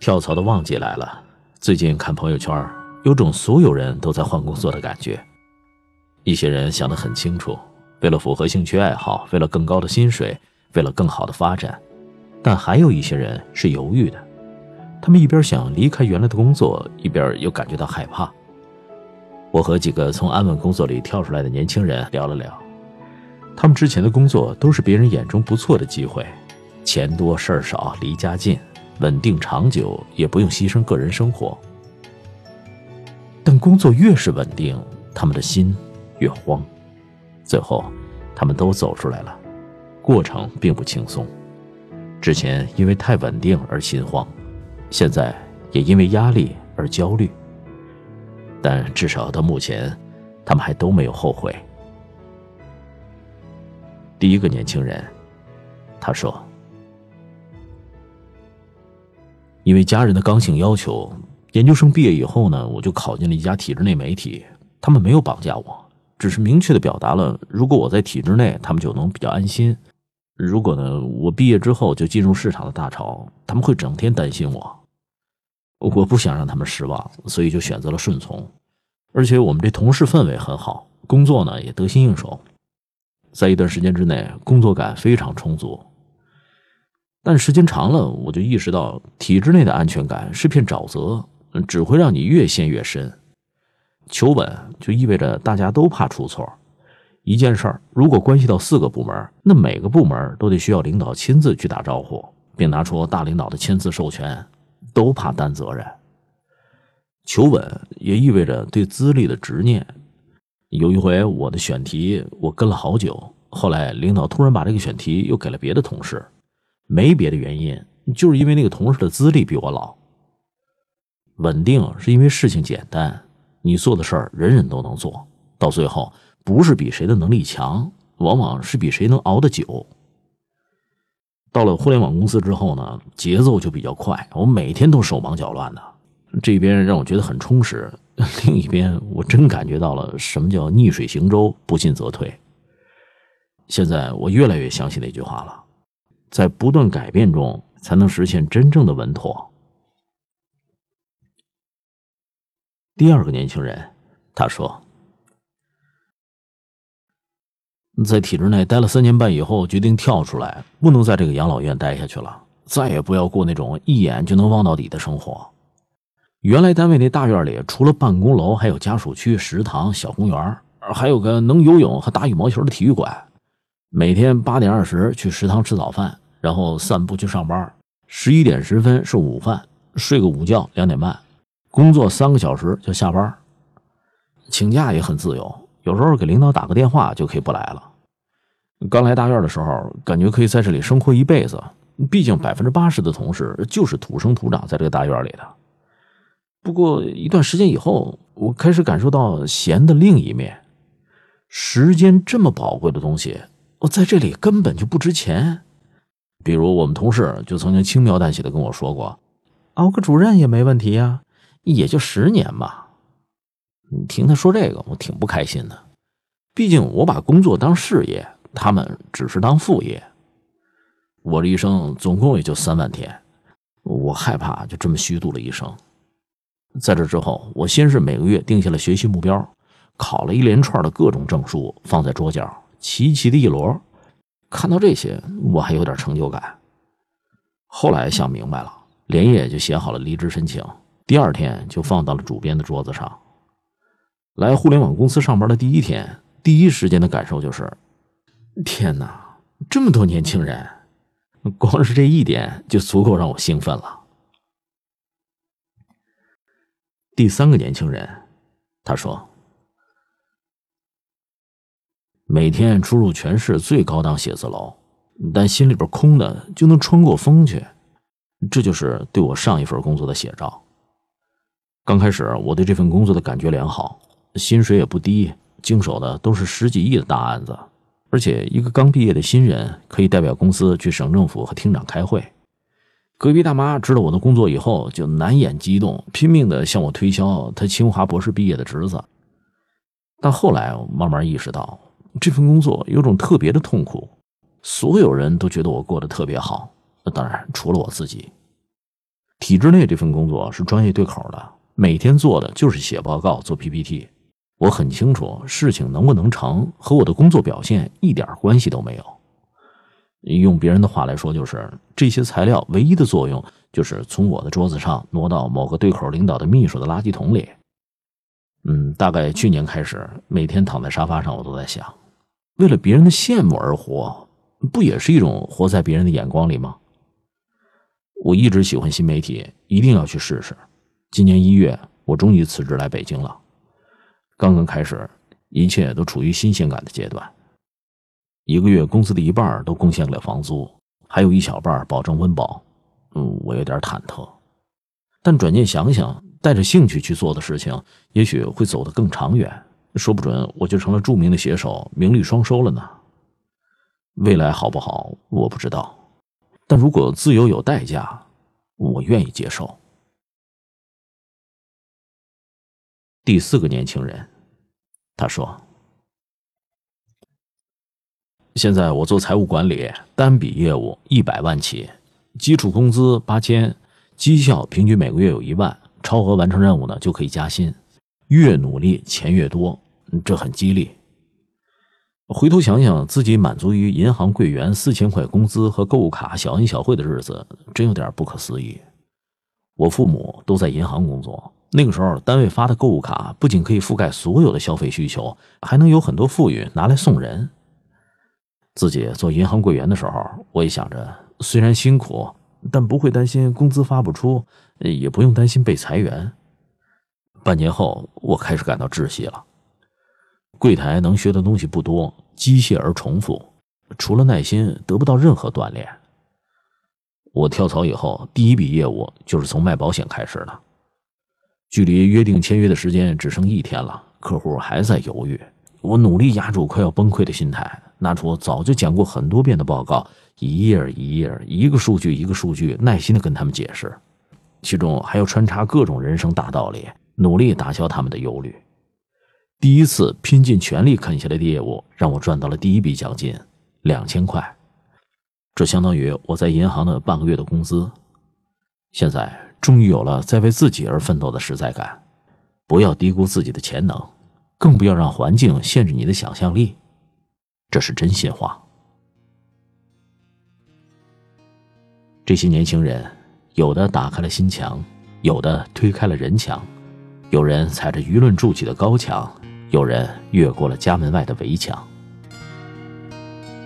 跳槽的旺季来了，最近看朋友圈，有种所有人都在换工作的感觉。一些人想得很清楚，为了符合兴趣爱好，为了更高的薪水，为了更好的发展；但还有一些人是犹豫的，他们一边想离开原来的工作，一边又感觉到害怕。我和几个从安稳工作里跳出来的年轻人聊了聊，他们之前的工作都是别人眼中不错的机会，钱多事儿少，离家近。稳定长久，也不用牺牲个人生活。但工作越是稳定，他们的心越慌。最后，他们都走出来了。过程并不轻松。之前因为太稳定而心慌，现在也因为压力而焦虑。但至少到目前，他们还都没有后悔。第一个年轻人，他说。因为家人的刚性要求，研究生毕业以后呢，我就考进了一家体制内媒体。他们没有绑架我，只是明确的表达了，如果我在体制内，他们就能比较安心；如果呢，我毕业之后就进入市场的大潮，他们会整天担心我。我不想让他们失望，所以就选择了顺从。而且我们这同事氛围很好，工作呢也得心应手，在一段时间之内，工作感非常充足。但时间长了，我就意识到体制内的安全感是片沼泽，只会让你越陷越深。求稳就意味着大家都怕出错，一件事儿如果关系到四个部门，那每个部门都得需要领导亲自去打招呼，并拿出大领导的签字授权，都怕担责任。求稳也意味着对资历的执念。有一回我的选题我跟了好久，后来领导突然把这个选题又给了别的同事。没别的原因，就是因为那个同事的资历比我老。稳定是因为事情简单，你做的事儿人人都能做到最后，不是比谁的能力强，往往是比谁能熬得久。到了互联网公司之后呢，节奏就比较快，我每天都手忙脚乱的，这边让我觉得很充实，另一边我真感觉到了什么叫逆水行舟，不进则退。现在我越来越相信那句话了。在不断改变中，才能实现真正的稳妥。第二个年轻人，他说：“在体制内待了三年半以后，决定跳出来，不能在这个养老院待下去了，再也不要过那种一眼就能望到底的生活。原来单位那大院里，除了办公楼，还有家属区、食堂、小公园，还有个能游泳和打羽毛球的体育馆。每天八点二十去食堂吃早饭。”然后散步去上班，十一点十分是午饭，睡个午觉两点半，工作三个小时就下班。请假也很自由，有时候给领导打个电话就可以不来了。刚来大院的时候，感觉可以在这里生活一辈子，毕竟百分之八十的同事就是土生土长在这个大院里的。不过一段时间以后，我开始感受到闲的另一面，时间这么宝贵的东西，我在这里根本就不值钱。比如我们同事就曾经轻描淡写的跟我说过，熬个主任也没问题呀，也就十年吧。你听他说这个，我挺不开心的。毕竟我把工作当事业，他们只是当副业。我这一生总共也就三万天，我害怕就这么虚度了一生。在这之后，我先是每个月定下了学习目标，考了一连串的各种证书，放在桌角，齐齐的一摞。看到这些，我还有点成就感。后来想明白了，连夜就写好了离职申请，第二天就放到了主编的桌子上。来互联网公司上班的第一天，第一时间的感受就是：天哪，这么多年轻人，光是这一点就足够让我兴奋了。第三个年轻人，他说。每天出入全市最高档写字楼，但心里边空的就能穿过风去，这就是对我上一份工作的写照。刚开始我对这份工作的感觉良好，薪水也不低，经手的都是十几亿的大案子，而且一个刚毕业的新人可以代表公司去省政府和厅长开会。隔壁大妈知道我的工作以后，就难掩激动，拼命的向我推销她清华博士毕业的侄子。但后来我慢慢意识到。这份工作有种特别的痛苦，所有人都觉得我过得特别好，当然除了我自己。体制内这份工作是专业对口的，每天做的就是写报告、做 PPT。我很清楚，事情能不能成和我的工作表现一点关系都没有。用别人的话来说，就是这些材料唯一的作用就是从我的桌子上挪到某个对口领导的秘书的垃圾桶里。嗯，大概去年开始，每天躺在沙发上，我都在想，为了别人的羡慕而活，不也是一种活在别人的眼光里吗？我一直喜欢新媒体，一定要去试试。今年一月，我终于辞职来北京了。刚刚开始，一切都处于新鲜感的阶段。一个月工资的一半都贡献给了房租，还有一小半保证温饱。嗯，我有点忐忑，但转念想想，带着兴趣去做的事情，也许会走得更长远。说不准我就成了著名的写手，名利双收了呢。未来好不好，我不知道。但如果自由有代价，我愿意接受。第四个年轻人，他说：“现在我做财务管理，单笔业务一百万起，基础工资八千，绩效平均每个月有一万，超额完成任务呢就可以加薪，越努力钱越多，这很激励。”回头想想，自己满足于银行柜员四千块工资和购物卡小恩小惠的日子，真有点不可思议。我父母都在银行工作，那个时候单位发的购物卡不仅可以覆盖所有的消费需求，还能有很多富裕拿来送人。自己做银行柜员的时候，我也想着，虽然辛苦，但不会担心工资发不出，也不用担心被裁员。半年后，我开始感到窒息了。柜台能学的东西不多，机械而重复，除了耐心，得不到任何锻炼。我跳槽以后，第一笔业务就是从卖保险开始的。距离约定签约的时间只剩一天了，客户还在犹豫。我努力压住快要崩溃的心态，拿出早就讲过很多遍的报告，一页一页，一个数据一个数据，耐心的跟他们解释，其中还要穿插各种人生大道理，努力打消他们的忧虑。第一次拼尽全力啃下来的业务，让我赚到了第一笔奖金，两千块，这相当于我在银行的半个月的工资。现在终于有了在为自己而奋斗的实在感。不要低估自己的潜能，更不要让环境限制你的想象力，这是真心话。这些年轻人，有的打开了心墙，有的推开了人墙，有人踩着舆论筑起的高墙。有人越过了家门外的围墙，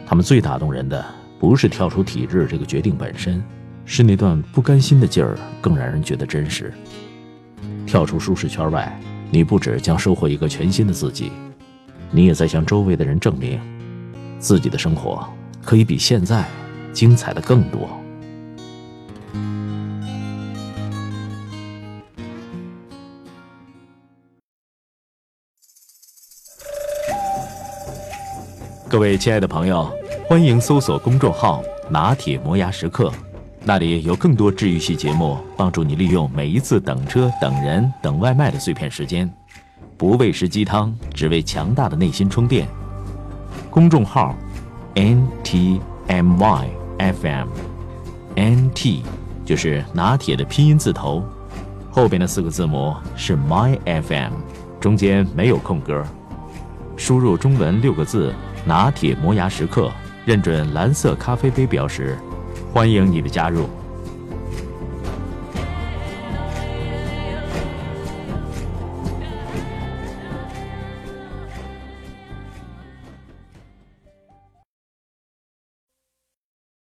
他们最打动人的不是跳出体制这个决定本身，是那段不甘心的劲儿更让人觉得真实。跳出舒适圈外，你不止将收获一个全新的自己，你也在向周围的人证明，自己的生活可以比现在精彩的更多。各位亲爱的朋友，欢迎搜索公众号“拿铁磨牙时刻”，那里有更多治愈系节目，帮助你利用每一次等车、等人、等外卖的碎片时间，不喂食鸡汤，只为强大的内心充电。公众号 “n t m y f m”，“n t” 就是拿铁的拼音字头，后边的四个字母是 “my f m”，中间没有空格。输入中文六个字。拿铁磨牙时刻，认准蓝色咖啡杯标识，欢迎你的加入。